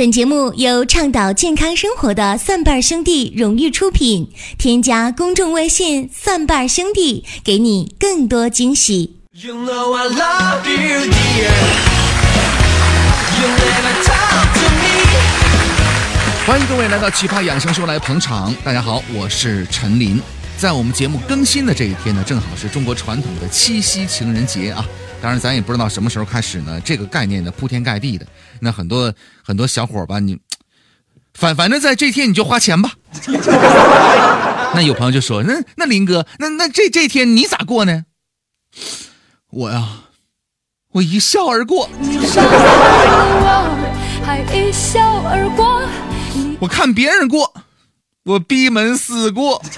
本节目由倡导健康生活的蒜瓣兄弟荣誉出品。添加公众微信“蒜瓣兄弟”，给你更多惊喜。You know I love you, dear. You never talk to me. 欢迎各位来到奇葩养生说来捧场。大家好，我是陈林。在我们节目更新的这一天呢，正好是中国传统的七夕情人节啊。当然，咱也不知道什么时候开始呢，这个概念呢铺天盖地的。那很多很多小伙吧，你反反正在这天你就花钱吧。那有朋友就说：“那那林哥，那那这这天你咋过呢？”我呀，我一笑而过。我看别人过，我闭门思过。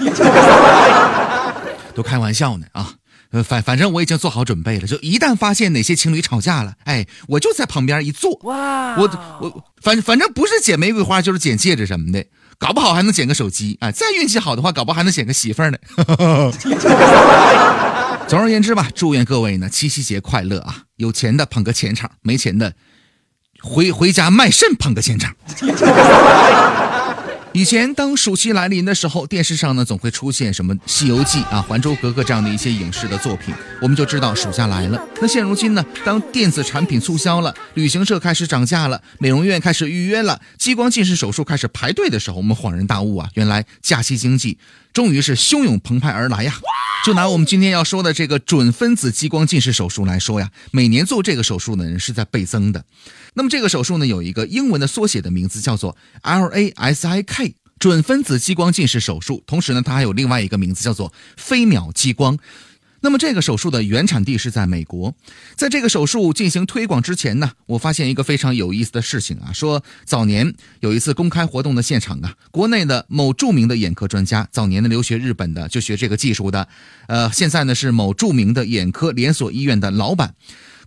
都开玩笑呢啊。呃，反反正我已经做好准备了，就一旦发现哪些情侣吵架了，哎，我就在旁边一坐，哇，我我反反正不是捡玫瑰花就是捡戒指什么的，搞不好还能捡个手机，哎，再运气好的话，搞不好还能捡个媳妇儿呢。总而言之吧，祝愿各位呢七夕节快乐啊！有钱的捧个钱场，没钱的回回家卖肾捧个钱场。以前当暑期来临的时候，电视上呢总会出现什么《西游记》啊、《还珠格格》这样的一些影视的作品，我们就知道暑假来了。那现如今呢，当电子产品促销了，旅行社开始涨价了，美容院开始预约了，激光近视手术开始排队的时候，我们恍然大悟啊，原来假期经济终于是汹涌澎湃而来呀！就拿我们今天要说的这个准分子激光近视手术来说呀，每年做这个手术的人是在倍增的。那么这个手术呢，有一个英文的缩写的名字叫做 LASIK 准分子激光近视手术，同时呢，它还有另外一个名字叫做飞秒激光。那么这个手术的原产地是在美国，在这个手术进行推广之前呢，我发现一个非常有意思的事情啊，说早年有一次公开活动的现场啊，国内的某著名的眼科专家，早年的留学日本的就学这个技术的，呃，现在呢是某著名的眼科连锁医院的老板，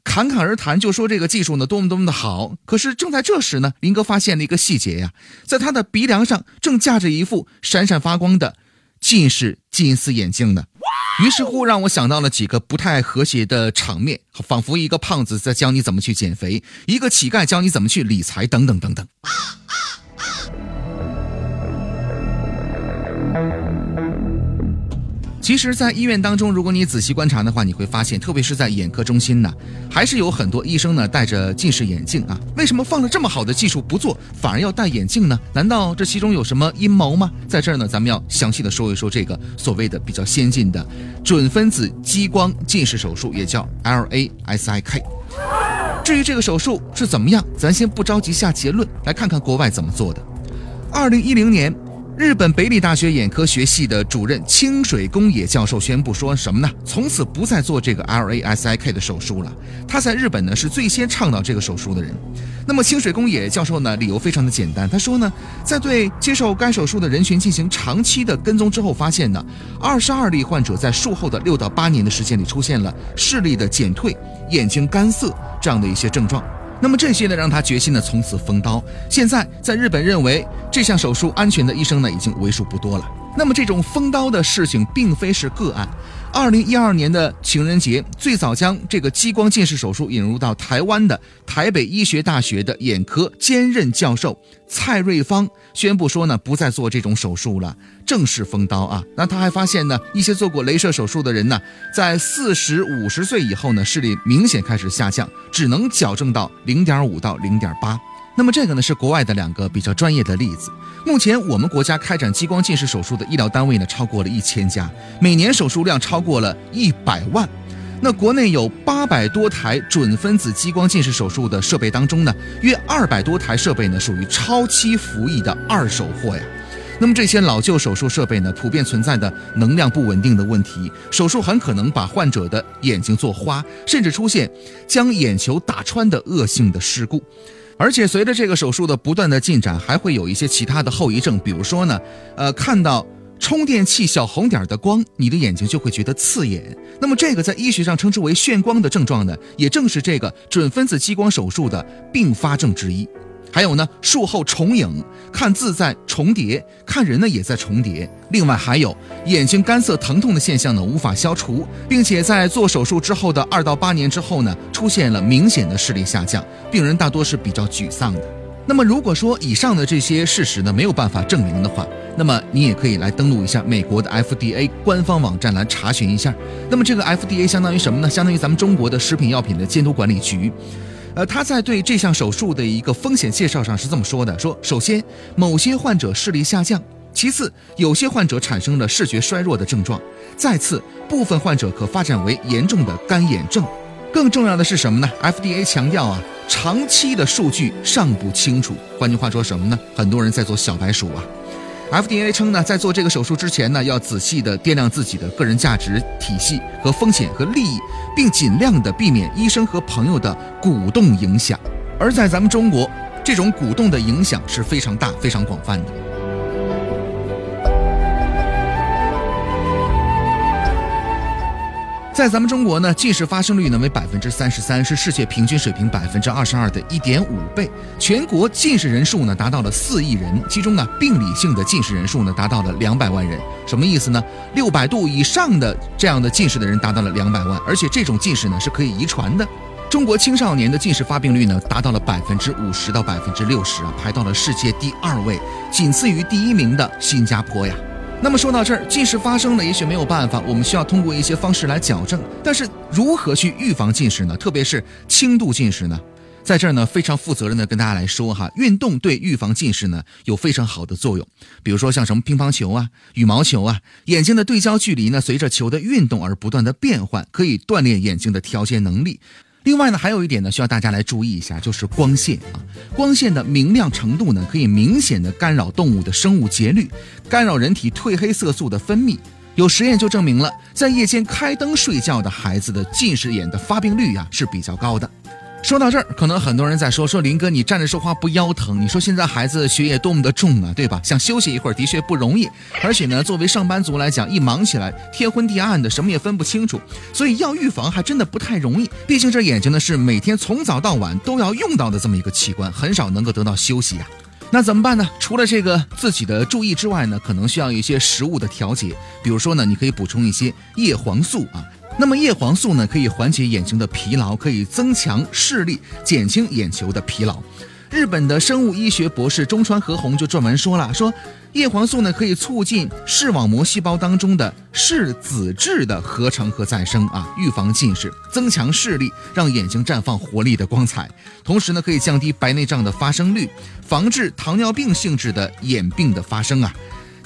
侃侃而谈，就说这个技术呢多么多么的好。可是正在这时呢，林哥发现了一个细节呀，在他的鼻梁上正架着一副闪闪发光的近视金丝眼镜呢。于是乎，让我想到了几个不太和谐的场面，仿佛一个胖子在教你怎么去减肥，一个乞丐教你怎么去理财，等等等等。其实，在医院当中，如果你仔细观察的话，你会发现，特别是在眼科中心呢，还是有很多医生呢戴着近视眼镜啊。为什么放了这么好的技术不做，反而要戴眼镜呢？难道这其中有什么阴谋吗？在这儿呢，咱们要详细的说一说这个所谓的比较先进的准分子激光近视手术，也叫 LASIK。至于这个手术是怎么样，咱先不着急下结论，来看看国外怎么做的。二零一零年。日本北理大学眼科学系的主任清水公野教授宣布说什么呢？从此不再做这个 LASIK 的手术了。他在日本呢是最先倡导这个手术的人。那么清水公野教授呢，理由非常的简单。他说呢，在对接受该手术的人群进行长期的跟踪之后，发现呢，二十二例患者在术后的六到八年的时间里出现了视力的减退、眼睛干涩这样的一些症状。那么这些呢，让他决心呢从此封刀。现在在日本认为这项手术安全的医生呢，已经为数不多了。那么这种封刀的事情并非是个案。二零一二年的情人节，最早将这个激光近视手术引入到台湾的台北医学大学的眼科兼任教授蔡瑞芳宣布说呢，不再做这种手术了，正式封刀啊。那他还发现呢，一些做过镭射手术的人呢，在四十五十岁以后呢，视力明显开始下降，只能矫正到零点五到零点八。那么这个呢是国外的两个比较专业的例子。目前我们国家开展激光近视手术的医疗单位呢超过了一千家，每年手术量超过了一百万。那国内有八百多台准分子激光近视手术的设备当中呢，约二百多台设备呢属于超期服役的二手货呀。那么这些老旧手术设备呢，普遍存在的能量不稳定的问题，手术很可能把患者的眼睛做花，甚至出现将眼球打穿的恶性的事故。而且随着这个手术的不断的进展，还会有一些其他的后遗症，比如说呢，呃，看到充电器小红点的光，你的眼睛就会觉得刺眼。那么这个在医学上称之为眩光的症状呢，也正是这个准分子激光手术的并发症之一。还有呢，术后重影，看字在重叠，看人呢也在重叠。另外还有眼睛干涩疼痛的现象呢，无法消除，并且在做手术之后的二到八年之后呢，出现了明显的视力下降，病人大多是比较沮丧的。那么如果说以上的这些事实呢没有办法证明的话，那么你也可以来登录一下美国的 FDA 官方网站来查询一下。那么这个 FDA 相当于什么呢？相当于咱们中国的食品药品的监督管理局。呃，他在对这项手术的一个风险介绍上是这么说的：说首先，某些患者视力下降；其次，有些患者产生了视觉衰弱的症状；再次，部分患者可发展为严重的干眼症。更重要的是什么呢？FDA 强调啊，长期的数据尚不清楚。换句话说什么呢？很多人在做小白鼠啊。FDA 称呢，在做这个手术之前呢，要仔细的掂量自己的个人价值体系和风险和利益，并尽量的避免医生和朋友的鼓动影响。而在咱们中国，这种鼓动的影响是非常大、非常广泛的。在咱们中国呢，近视发生率呢为百分之三十三，是世界平均水平百分之二十二的一点五倍。全国近视人数呢达到了四亿人，其中呢病理性的近视人数呢达到了两百万人。什么意思呢？六百度以上的这样的近视的人达到了两百万，而且这种近视呢是可以遗传的。中国青少年的近视发病率呢达到了百分之五十到百分之六十啊，排到了世界第二位，仅次于第一名的新加坡呀。那么说到这儿，近视发生了，也许没有办法，我们需要通过一些方式来矫正。但是如何去预防近视呢？特别是轻度近视呢？在这儿呢，非常负责任的跟大家来说哈，运动对预防近视呢有非常好的作用。比如说像什么乒乓球啊、羽毛球啊，眼睛的对焦距离呢随着球的运动而不断的变换，可以锻炼眼睛的调节能力。另外呢，还有一点呢，需要大家来注意一下，就是光线啊，光线的明亮程度呢，可以明显的干扰动物的生物节律，干扰人体褪黑色素的分泌。有实验就证明了，在夜间开灯睡觉的孩子的近视眼的发病率呀是比较高的。说到这儿，可能很多人在说说林哥，你站着说话不腰疼？你说现在孩子学业多么的重啊，对吧？想休息一会儿的确不容易，而且呢，作为上班族来讲，一忙起来天昏地暗的，什么也分不清楚，所以要预防还真的不太容易。毕竟这眼睛呢是每天从早到晚都要用到的这么一个器官，很少能够得到休息呀。那怎么办呢？除了这个自己的注意之外呢，可能需要一些食物的调节，比如说呢，你可以补充一些叶黄素啊。那么叶黄素呢，可以缓解眼睛的疲劳，可以增强视力，减轻眼球的疲劳。日本的生物医学博士中川和宏就撰文说了，说叶黄素呢可以促进视网膜细胞当中的视紫质的合成和再生啊，预防近视，增强视力，让眼睛绽放活力的光彩。同时呢，可以降低白内障的发生率，防治糖尿病性质的眼病的发生啊。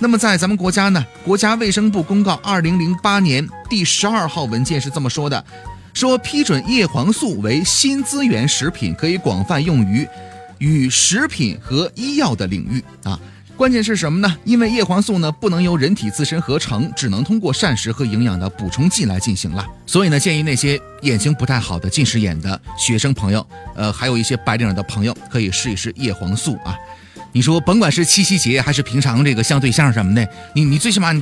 那么在咱们国家呢，国家卫生部公告二零零八年第十二号文件是这么说的，说批准叶黄素为新资源食品，可以广泛用于与食品和医药的领域啊。关键是什么呢？因为叶黄素呢不能由人体自身合成，只能通过膳食和营养的补充剂来进行了。所以呢，建议那些眼睛不太好的近视眼的学生朋友，呃，还有一些白领的朋友，可以试一试叶黄素啊。你说，甭管是七夕节还是平常这个相对象什么的，你你最起码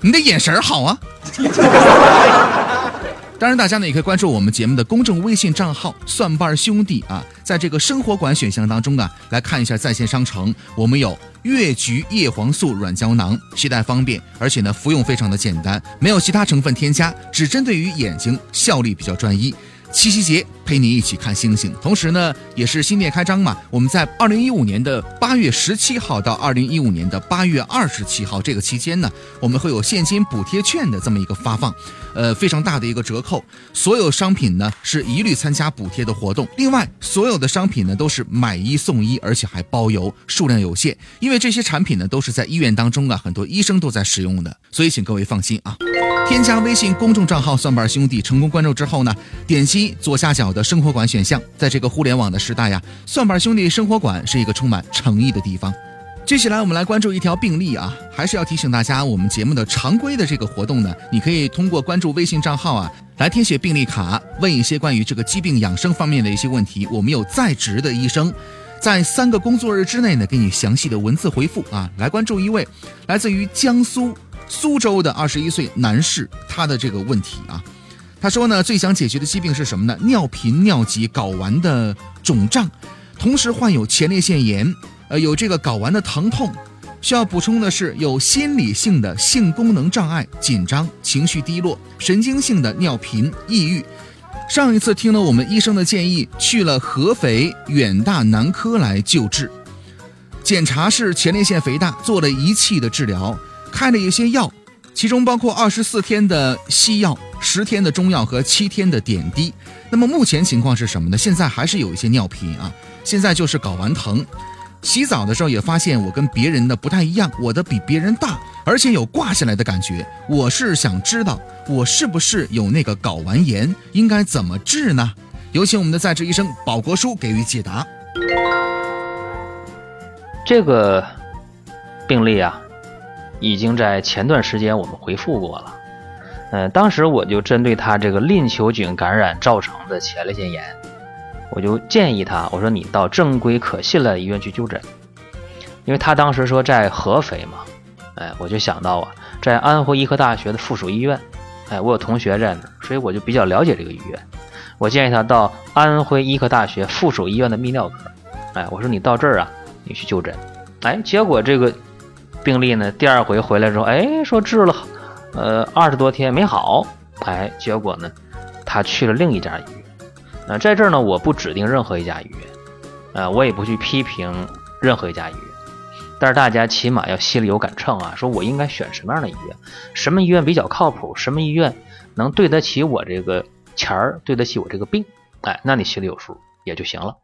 你的眼神好啊。当然，大家呢也可以关注我们节目的公众微信账号“蒜瓣兄弟”啊，在这个生活馆选项当中啊，来看一下在线商城，我们有越橘叶黄素软胶囊，携带方便，而且呢服用非常的简单，没有其他成分添加，只针对于眼睛，效力比较专一。七夕节陪你一起看星星，同时呢，也是新店开张嘛。我们在二零一五年的八月十七号到二零一五年的八月二十七号这个期间呢，我们会有现金补贴券的这么一个发放，呃，非常大的一个折扣。所有商品呢是一律参加补贴的活动。另外，所有的商品呢都是买一送一，而且还包邮，数量有限。因为这些产品呢都是在医院当中啊，很多医生都在使用的，所以请各位放心啊。添加微信公众账号“蒜瓣兄弟”，成功关注之后呢，点击左下角的生活馆选项。在这个互联网的时代呀，蒜瓣兄弟生活馆是一个充满诚意的地方。接下来我们来关注一条病例啊，还是要提醒大家，我们节目的常规的这个活动呢，你可以通过关注微信账号啊，来填写病历卡，问一些关于这个疾病养生方面的一些问题。我们有在职的医生，在三个工作日之内呢，给你详细的文字回复啊。来关注一位来自于江苏。苏州的二十一岁男士，他的这个问题啊，他说呢，最想解决的疾病是什么呢？尿频、尿急、睾丸的肿胀，同时患有前列腺炎，呃，有这个睾丸的疼痛。需要补充的是，有心理性的性功能障碍、紧张、情绪低落、神经性的尿频、抑郁。上一次听了我们医生的建议，去了合肥远大男科来救治。检查是前列腺肥大，做了仪器的治疗，开了一些药，其中包括二十四天的西药、十天的中药和七天的点滴。那么目前情况是什么呢？现在还是有一些尿频啊，现在就是睾丸疼。洗澡的时候也发现我跟别人的不太一样，我的比别人大，而且有挂下来的感觉。我是想知道我是不是有那个睾丸炎，应该怎么治呢？有请我们的在职医生保国叔给予解答。这个病例啊，已经在前段时间我们回复过了。嗯，当时我就针对他这个淋球菌感染造成的前列腺炎，我就建议他，我说你到正规可信赖的医院去就诊，因为他当时说在合肥嘛，哎，我就想到啊，在安徽医科大学的附属医院，哎，我有同学在那儿，所以我就比较了解这个医院。我建议他到安徽医科大学附属医院的泌尿科，哎，我说你到这儿啊。你去就诊，哎，结果这个病例呢，第二回回来之后，哎，说治了，呃，二十多天没好，哎，结果呢，他去了另一家医院。那在这儿呢，我不指定任何一家医院，呃，我也不去批评任何一家医院，但是大家起码要心里有杆秤啊，说我应该选什么样的医院，什么医院比较靠谱，什么医院能对得起我这个钱儿，对得起我这个病，哎，那你心里有数也就行了。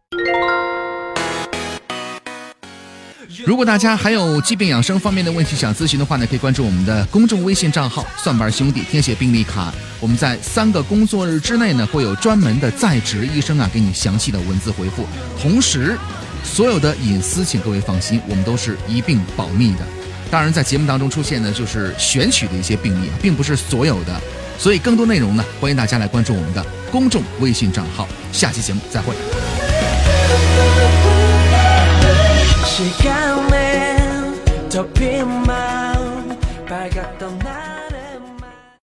如果大家还有疾病养生方面的问题想咨询的话呢，可以关注我们的公众微信账号“蒜瓣兄弟”，填写病历卡。我们在三个工作日之内呢，会有专门的在职医生啊，给你详细的文字回复。同时，所有的隐私，请各位放心，我们都是一并保密的。当然，在节目当中出现的就是选取的一些病例啊，并不是所有的。所以，更多内容呢，欢迎大家来关注我们的公众微信账号。下期节目再会。 시간에 덮인 마음 밝았던 날.